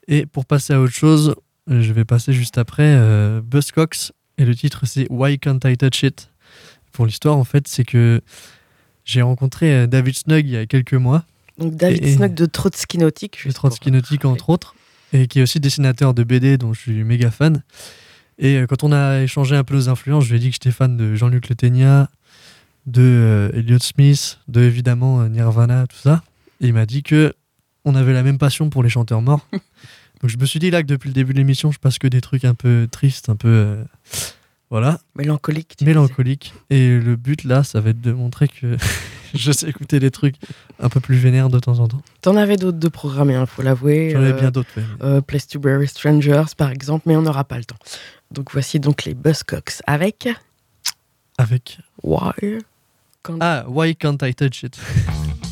Et pour passer à autre chose, euh, je vais passer juste après euh, Buzzcocks. Et le titre, c'est Why Can't I Touch It? Pour l'histoire, en fait, c'est que j'ai rencontré euh, David Snug il y a quelques mois, Donc David Et- Snug de Trotsky Nautique. je Trotsky Nautique entre autres, et qui est aussi dessinateur de BD dont je suis méga fan. Et euh, quand on a échangé un peu nos influences, je lui ai dit que j'étais fan de Jean-Luc Le Ténia, de euh, Elliott Smith, de évidemment Nirvana, tout ça. Et il m'a dit que on avait la même passion pour les chanteurs morts. Donc je me suis dit là que depuis le début de l'émission, je passe que des trucs un peu tristes, un peu euh, voilà, Mélancolique. tu mélancoliques. Et le but là, ça va être de montrer que je sais écouter des trucs un peu plus vénères de temps en temps. T'en avais d'autres de programmés, il faut l'avouer. J'en ai Euh, bien d'autres. ouais. euh, Place to Bury Strangers, par exemple, mais on n'aura pas le temps. Donc voici donc les Buzzcocks avec Avec Why Can't- ah, Why Can't I Touch It?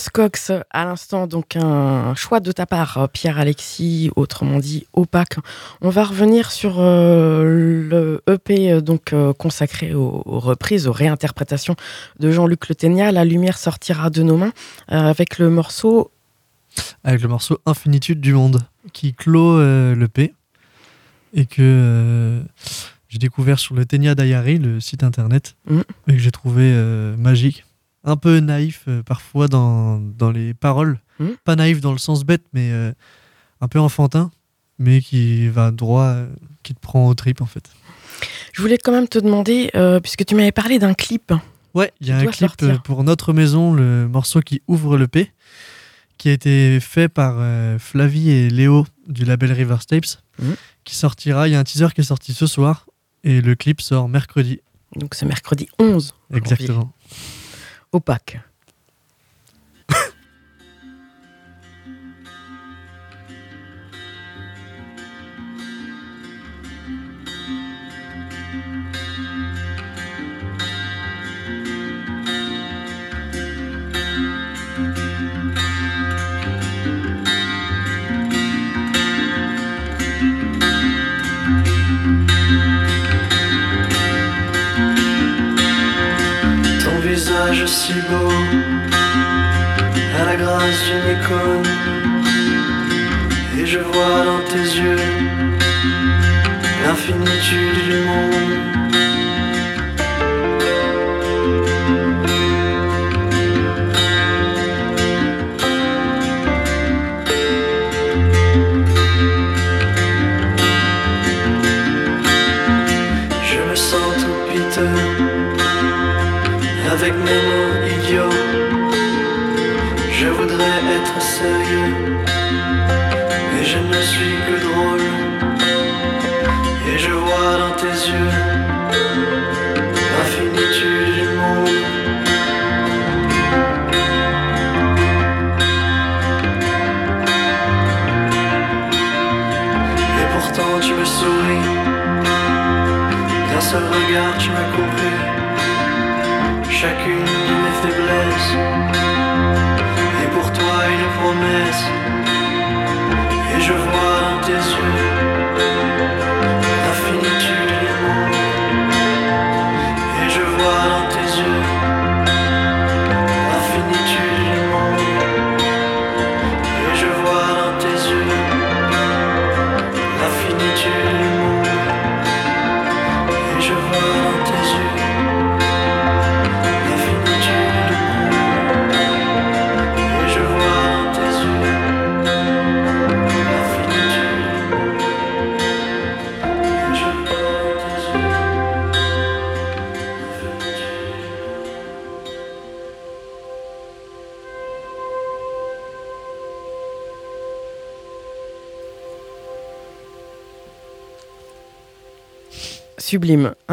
Buzzcocks à l'instant, donc un choix de ta part, Pierre-Alexis, autrement dit opaque. On va revenir sur euh, le EP euh, donc euh, consacré aux, aux reprises, aux réinterprétations de Jean-Luc Le Ténia. La lumière sortira de nos mains euh, avec le morceau avec le morceau Infinitude du monde qui clôt euh, le P et que euh, j'ai découvert sur le Tenia Diary, le site internet, Mhm. et que j'ai trouvé euh, magique. Un peu naïf euh, parfois dans, dans les paroles. Mhm. Pas naïf dans le sens bête, mais euh, un peu enfantin, mais qui va droit, euh, qui te prend au trip en fait. Je voulais quand même te demander, puisque tu m'avais parlé d'un clip, Ouais, il y a un clip sortir. pour Notre Maison, le morceau qui ouvre le P, qui a été fait par Flavie et Léo du label River Tapes, Mhm. qui sortira. Il y a un teaser qui est sorti ce soir et le clip sort mercredi. donc c'est mercredi 11, Exactement. Opaque. À la grâce d'une icône. Et je vois dans tes yeux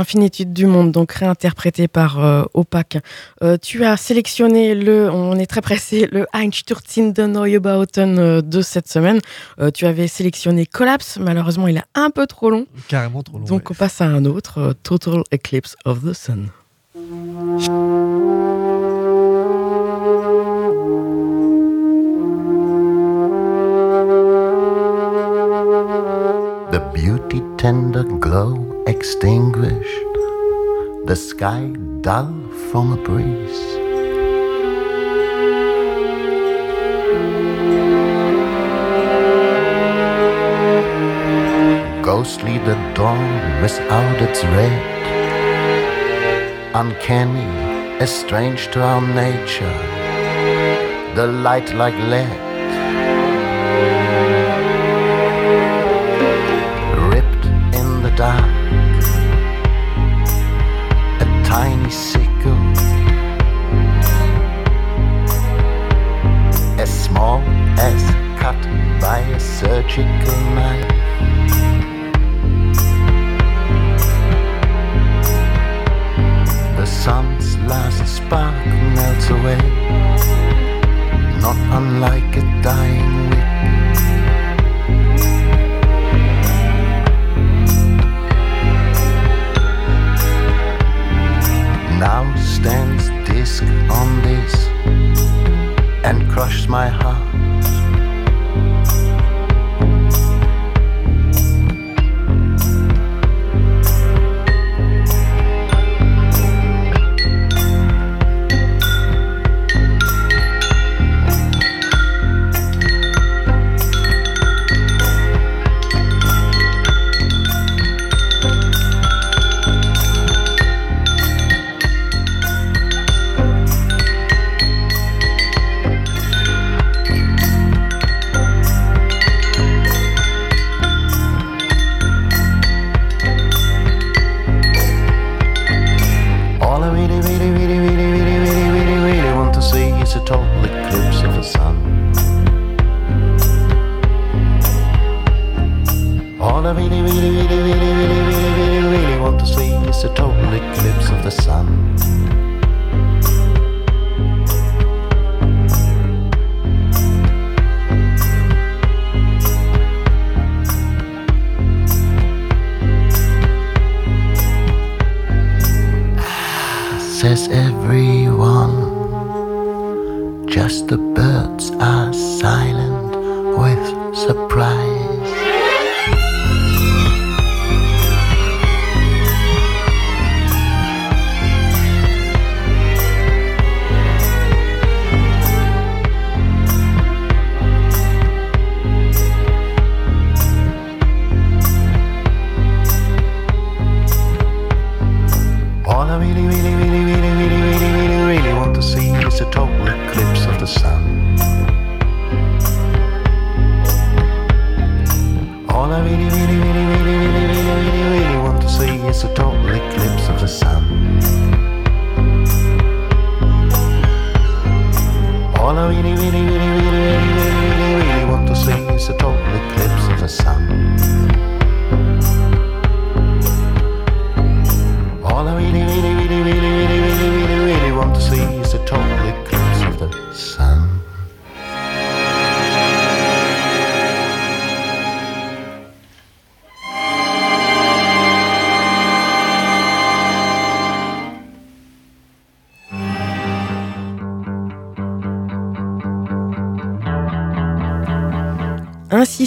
Infinitude du monde, donc réinterprété par euh, Opaque. Euh, tu as sélectionné le, on est très pressé, le Einstürzende Neubauten euh, de cette semaine. Euh, tu avais sélectionné Collapse, malheureusement il est un peu trop long, Carrément trop long. donc on passe à un autre, Total Eclipse of the Sun. Beauty tender glow extinguished, the sky dull from a breeze. Ghostly the dawn without its red, uncanny, estranged to our nature, the light like lead.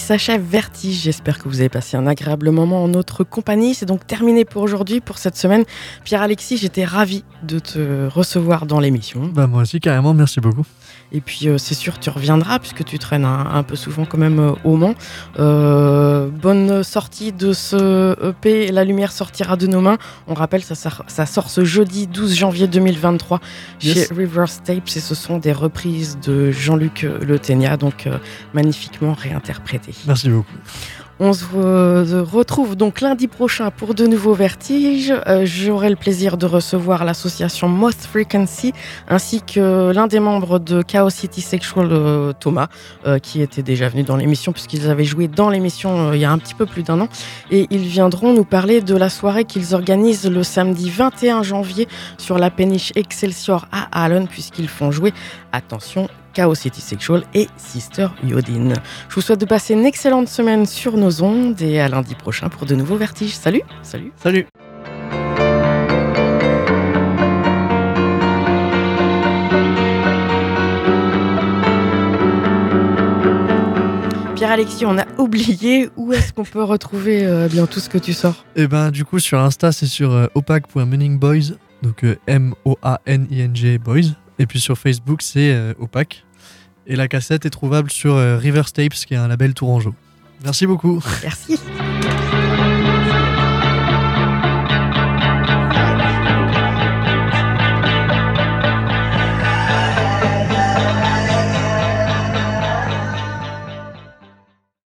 S'achève Vertige. J'espère que vous avez passé un agréable moment en notre compagnie. C'est donc terminé pour aujourd'hui, pour cette semaine. Pierre-Alexis, j'étais ravi de te recevoir dans l'émission. Bah moi aussi carrément, merci beaucoup. Et puis euh, c'est sûr, tu reviendras puisque tu traînes un, un peu souvent quand même euh, au Mans. Euh, bonne sortie de ce EP. La lumière sortira de nos mains. On rappelle, ça, sort- ça sort ce jeudi 12 janvier 2023 Yes. chez Reverse Tapes et ce sont des reprises de Jean-Luc Le Ténia, donc magnifiquement réinterprétées. Merci beaucoup. On se re- retrouve donc lundi prochain pour de nouveaux vertiges. Euh, J'aurai le plaisir de recevoir l'association Most Frequency ainsi que l'un des membres de Chaos City Sexual, euh, Thomas, euh, qui était déjà venu dans l'émission puisqu'ils avaient joué dans l'émission euh, il y a un petit peu plus d'un an. Et ils viendront nous parler de la soirée qu'ils organisent le samedi 21 janvier sur la péniche Excelsior à Allen puisqu'ils font jouer, attention, Chaos City Sexual et Sister Yodine. Je vous souhaite de passer une excellente semaine sur nos ondes et à lundi prochain pour de nouveaux vertiges. Salut, salut. Salut Pierre-Alexis, on a oublié où est-ce qu'on peut retrouver euh, bien tout ce que tu sors? Et ben du coup sur Insta c'est sur euh, donc euh, M-O-A-N-I-N-G Boys. Et puis sur Facebook c'est euh, opaque. Et la cassette est trouvable sur euh, River Tapes qui est un label tourangeau. Merci beaucoup. Merci.